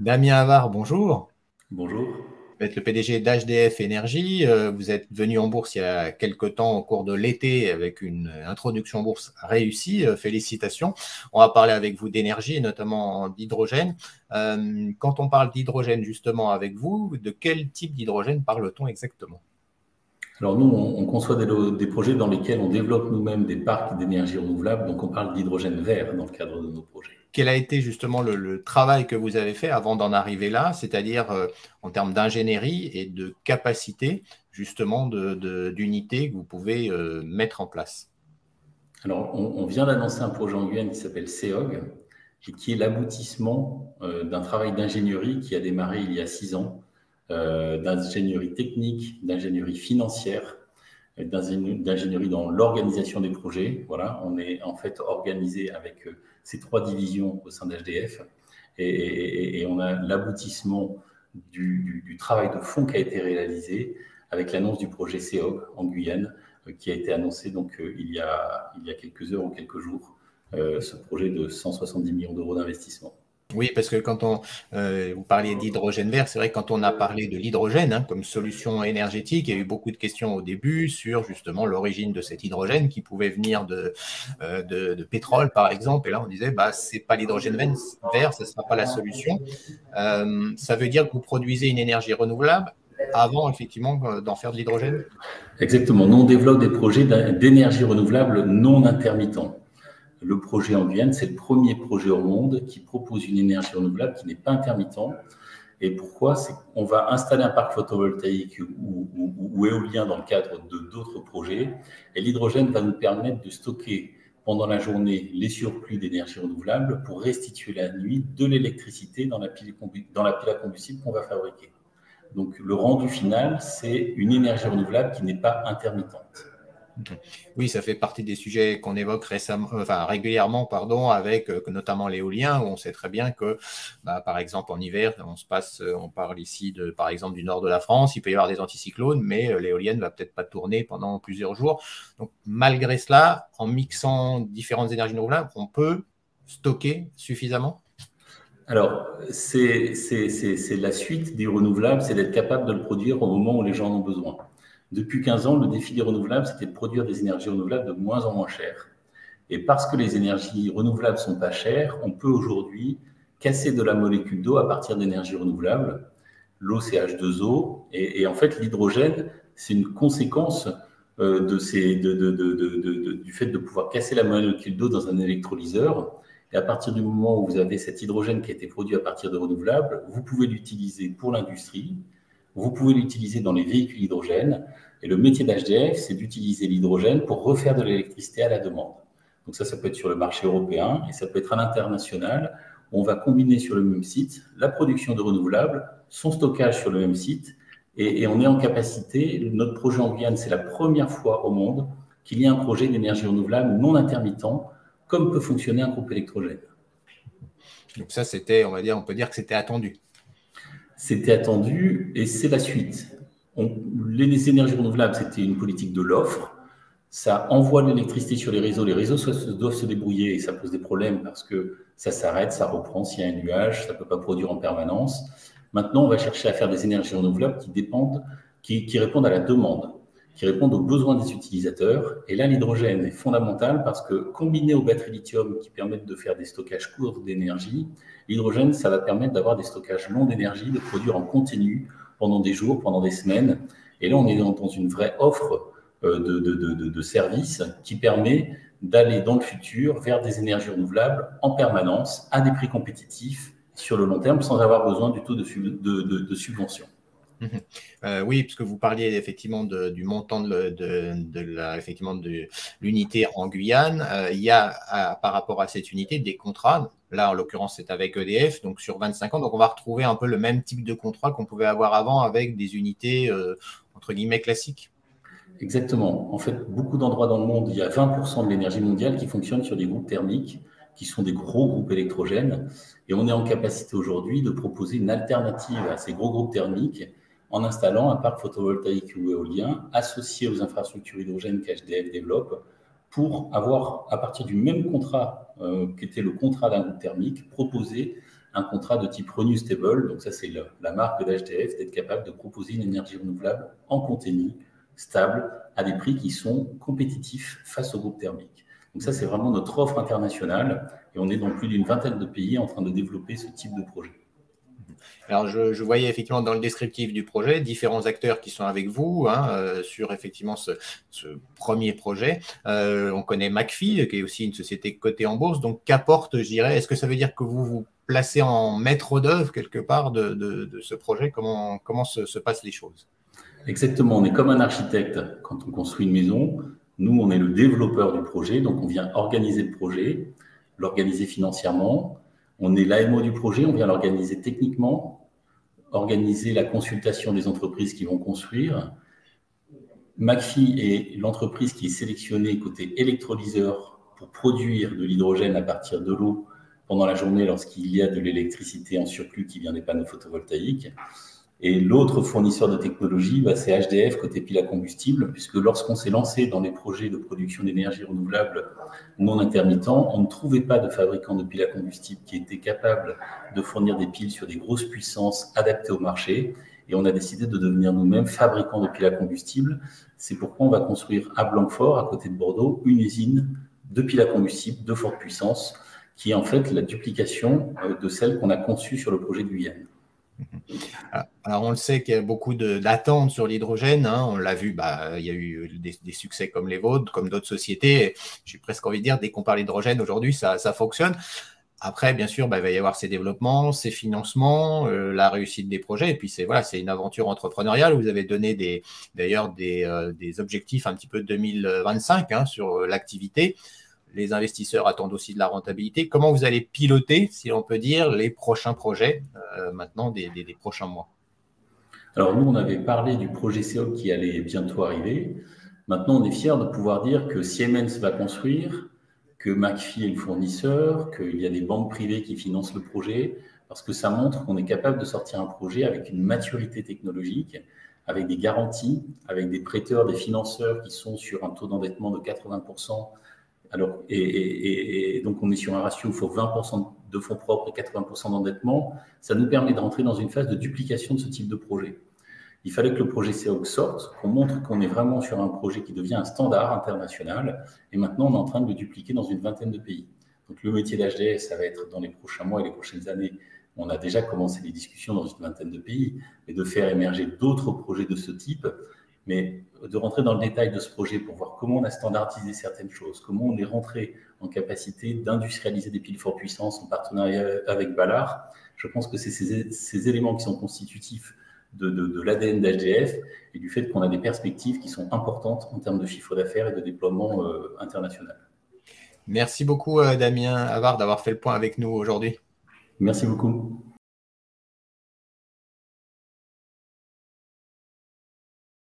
Damien Havard, bonjour. Bonjour. Vous êtes le PDG d'HDF Énergie. Euh, vous êtes venu en bourse il y a quelques temps au cours de l'été avec une introduction en bourse réussie. Euh, félicitations. On va parler avec vous d'énergie notamment d'hydrogène. Euh, quand on parle d'hydrogène justement avec vous, de quel type d'hydrogène parle-t-on exactement? Alors nous, on, conçoit des, projets dans lesquels on développe nous-mêmes des parcs d'énergie renouvelable, donc on parle d'hydrogène vert dans le cadre de nos projets. Quel a été justement le, travail que vous avez fait avant d'en arriver là, c'est-à-dire euh, en termes d'ingénierie et de capacité justement d'unité que vous pouvez euh, mettre en place? Alors on, vient d'annoncer un projet en Guyane qui s'appelle CEOG et qui est l'aboutissement euh, d'un travail d'ingénierie qui a démarré il y a six ans d'ingénierie technique, d'ingénierie financière, d'ingénierie dans l'organisation des projets. Voilà, on est en fait organisé avec euh, ces trois divisions au sein d'HDF et, on a l'aboutissement du, travail de fond qui a été réalisé avec l'annonce du projet CEOG en Guyane euh, qui a été annoncé donc il y a, il y a quelques heures ou quelques jours, ce projet de 170 millions d'euros d'investissement. Oui, parce que quand on, euh, vous parliez d'hydrogène vert, c'est vrai que quand on a parlé de l'hydrogène hein, comme solution énergétique, il y a eu beaucoup de questions au début sur justement l'origine de cet hydrogène qui pouvait venir de, euh, de, pétrole, par exemple. Et là, on disait, bah, c'est pas l'hydrogène vert, ce ne sera pas la solution. Euh, ça veut dire que vous produisez une énergie renouvelable avant, effectivement, d'en faire de l'hydrogène? Exactement. Nous, on développe des projets d'énergie renouvelable non intermittents le projet en Guyane, c'est le premier projet au monde qui propose une énergie renouvelable qui n'est pas intermittent. Et pourquoi? C'est qu'on va installer un parc photovoltaïque ou, éolien dans le cadre de d'autres projets. Et l'hydrogène va nous permettre de stocker pendant la journée les surplus d'énergie renouvelable pour restituer la nuit de l'électricité dans la pile, dans la pile à combustible qu'on va fabriquer. Donc le rendu final, c'est une énergie renouvelable qui n'est pas intermittente. Oui, ça fait partie des sujets qu'on évoque récemment, enfin, régulièrement pardon, avec euh, notamment l'éolien, où on sait très bien que, bah, par exemple, en hiver, on se passe, euh, on parle ici de, par exemple, du nord de la France, il peut y avoir des anticyclones, mais euh, l'éolienne va peut-être pas tourner pendant plusieurs jours. Donc, malgré cela, en mixant différentes énergies renouvelables, on peut stocker suffisamment? Alors, c'est la suite du renouvelable, c'est d'être capable de le produire au moment où les gens en ont besoin. Depuis 15 ans, le défi des renouvelables, c'était de produire des énergies renouvelables de moins en moins chères. Et parce que les énergies renouvelables sont pas chères, on peut aujourd'hui casser de la molécule d'eau à partir d'énergies renouvelables. L'eau, c'est H2O. Et, en fait, l'hydrogène, c'est une conséquence euh, du fait de pouvoir casser la molécule d'eau dans un électrolyseur. Et à partir du moment où vous avez cet hydrogène qui a été produit à partir de renouvelables, vous pouvez l'utiliser pour l'industrie, vous pouvez l'utiliser dans les véhicules hydrogène. Et le métier d'HDF, c'est d'utiliser l'hydrogène pour refaire de l'électricité à la demande. Donc ça, ça peut être sur le marché européen et ça peut être à l'international. On va combiner sur le même site la production de renouvelables, son stockage sur le même site, et, on est en capacité. Notre projet en Guyane, c'est la première fois au monde qu'il y ait un projet d'énergie renouvelable non intermittent, comme peut fonctionner un groupe électrogène. Donc ça, c'était, on va dire, on peut dire que c'était attendu. C'était attendu et c'est la suite. les énergies renouvelables, c'était une politique de l'offre. Ça envoie de l'électricité sur les réseaux. Les réseaux doivent se débrouiller et ça pose des problèmes parce que ça s'arrête, ça reprend s'il y a un nuage, ça ne peut pas produire en permanence. Maintenant, on va chercher à faire des énergies renouvelables qui dépendent, qui répondent à la demande qui répondent aux besoins des utilisateurs. Et là, l'hydrogène est fondamental parce que combiné aux batteries lithium qui permettent de faire des stockages courts d'énergie, l'hydrogène, ça va permettre d'avoir des stockages longs d'énergie, de produire en continu pendant des jours, pendant des semaines. Et là, on est dans une vraie offre euh, de, de, de, de services qui permet d'aller dans le futur vers des énergies renouvelables en permanence à des prix compétitifs sur le long terme sans avoir besoin du tout de, de subventions. Mhm. Euh, oui, puisque vous parliez effectivement du montant de, la, effectivement de l'unité en Guyane. Euh, il y a par rapport à cette unité des contrats. Là, en l'occurrence, c'est avec EDF, donc sur 25 ans. Donc, on va retrouver un peu le même type de contrat qu'on pouvait avoir avant avec des unités euh, entre guillemets classiques. Exactement. En fait, beaucoup d'endroits dans le monde, il y a 20% de l'énergie mondiale qui fonctionne sur des groupes thermiques, qui sont des gros groupes électrogènes. Et on est en capacité aujourd'hui de proposer une alternative à ces gros groupes thermiques en installant un parc photovoltaïque ou éolien associé aux infrastructures hydrogènes qu'HDF développe pour avoir, à partir du même contrat euh, qui était le contrat d'un groupe thermique, proposer un contrat de type Renew Stable. Donc ça, c'est la marque d'HDF d'être capable de proposer une énergie renouvelable en continu, stable, à des prix qui sont compétitifs face au groupe thermique. Donc ça, c'est vraiment notre offre internationale et on est dans plus d'une vingtaine de pays en train de développer ce type de projet. Alors, je, voyais effectivement dans le descriptif du projet différents acteurs qui sont avec vous hein, euh, sur effectivement ce, premier projet. Euh, on connaît McPhee, qui est aussi une société cotée en bourse. Donc, qu'apporte, je dirais, est-ce que ça veut dire que vous vous placez en maître d'œuvre quelque part de, ce projet? Comment, comment se, passent les choses? Exactement, on est comme un architecte quand on construit une maison. Nous, on est le développeur du projet, donc on vient organiser le projet, l'organiser financièrement. On est l'AMO du projet, on vient l'organiser techniquement, organiser la consultation des entreprises qui vont construire. McPhee est l'entreprise qui est sélectionnée côté électrolyseur pour produire de l'hydrogène à partir de l'eau pendant la journée lorsqu'il y a de l'électricité en surplus qui vient des panneaux photovoltaïques. Et l'autre fournisseur de technologie, bah, c'est HDF côté pile à combustible, puisque lorsqu'on s'est lancé dans les projets de production d'énergie renouvelable non intermittent, on ne trouvait pas de fabricant de piles à combustible qui était capable de fournir des piles sur des grosses puissances adaptées au marché. Et on a décidé de devenir nous-mêmes fabricants de piles à combustible. C'est pourquoi on va construire à Blanquefort, à côté de Bordeaux, une usine de piles à combustible de forte puissance, qui est en fait la duplication euh, de celle qu'on a conçue sur le projet de Guyane. Alors, on le sait qu'il y a beaucoup d'attentes sur l'hydrogène. Hein. On l'a vu, bah, il y a eu des, succès comme les vôtres, comme d'autres sociétés. J'ai presque envie de dire, dès qu'on parle d'hydrogène aujourd'hui, ça, fonctionne. Après, bien sûr, bah, il va y avoir ces développements, ces financements, euh, la réussite des projets. Et puis, c'est voilà, une aventure entrepreneuriale. Vous avez donné d'ailleurs des, euh, des, objectifs un petit peu 2025 hein, sur l'activité les investisseurs attendent aussi de la rentabilité. Comment vous allez piloter, si on peut dire, les prochains projets euh, maintenant des, prochains mois? Alors nous, on avait parlé du projet CO qui allait bientôt arriver. Maintenant, on est fiers de pouvoir dire que Siemens va construire, que McPhee est le fournisseur, qu'il y a des banques privées qui financent le projet, parce que ça montre qu'on est capable de sortir un projet avec une maturité technologique, avec des garanties, avec des prêteurs, des financeurs qui sont sur un taux d'endettement de 80% alors, et, donc, on est sur un ratio où il faut 20% de fonds propres et 80% d'endettement. Ça nous permet de rentrer dans une phase de duplication de ce type de projet. Il fallait que le projet CEOC sorte, qu'on montre qu'on est vraiment sur un projet qui devient un standard international. Et maintenant, on est en train de le dupliquer dans une vingtaine de pays. Donc, le métier d'HDS, ça va être dans les prochains mois et les prochaines années. On a déjà commencé les discussions dans une vingtaine de pays, mais de faire émerger d'autres projets de ce type mais de rentrer dans le détail de ce projet pour voir comment on a standardisé certaines choses, comment on est rentré en capacité d'industrialiser des piles fort puissance en partenariat avec Ballard, je pense que c'est ces, éléments qui sont constitutifs de, l'ADN d'HDF et du fait qu'on a des perspectives qui sont importantes en termes de chiffre d'affaires et de déploiement euh, international. Merci beaucoup, euh, Damien Avard, d'avoir fait le point avec nous aujourd'hui. Merci beaucoup.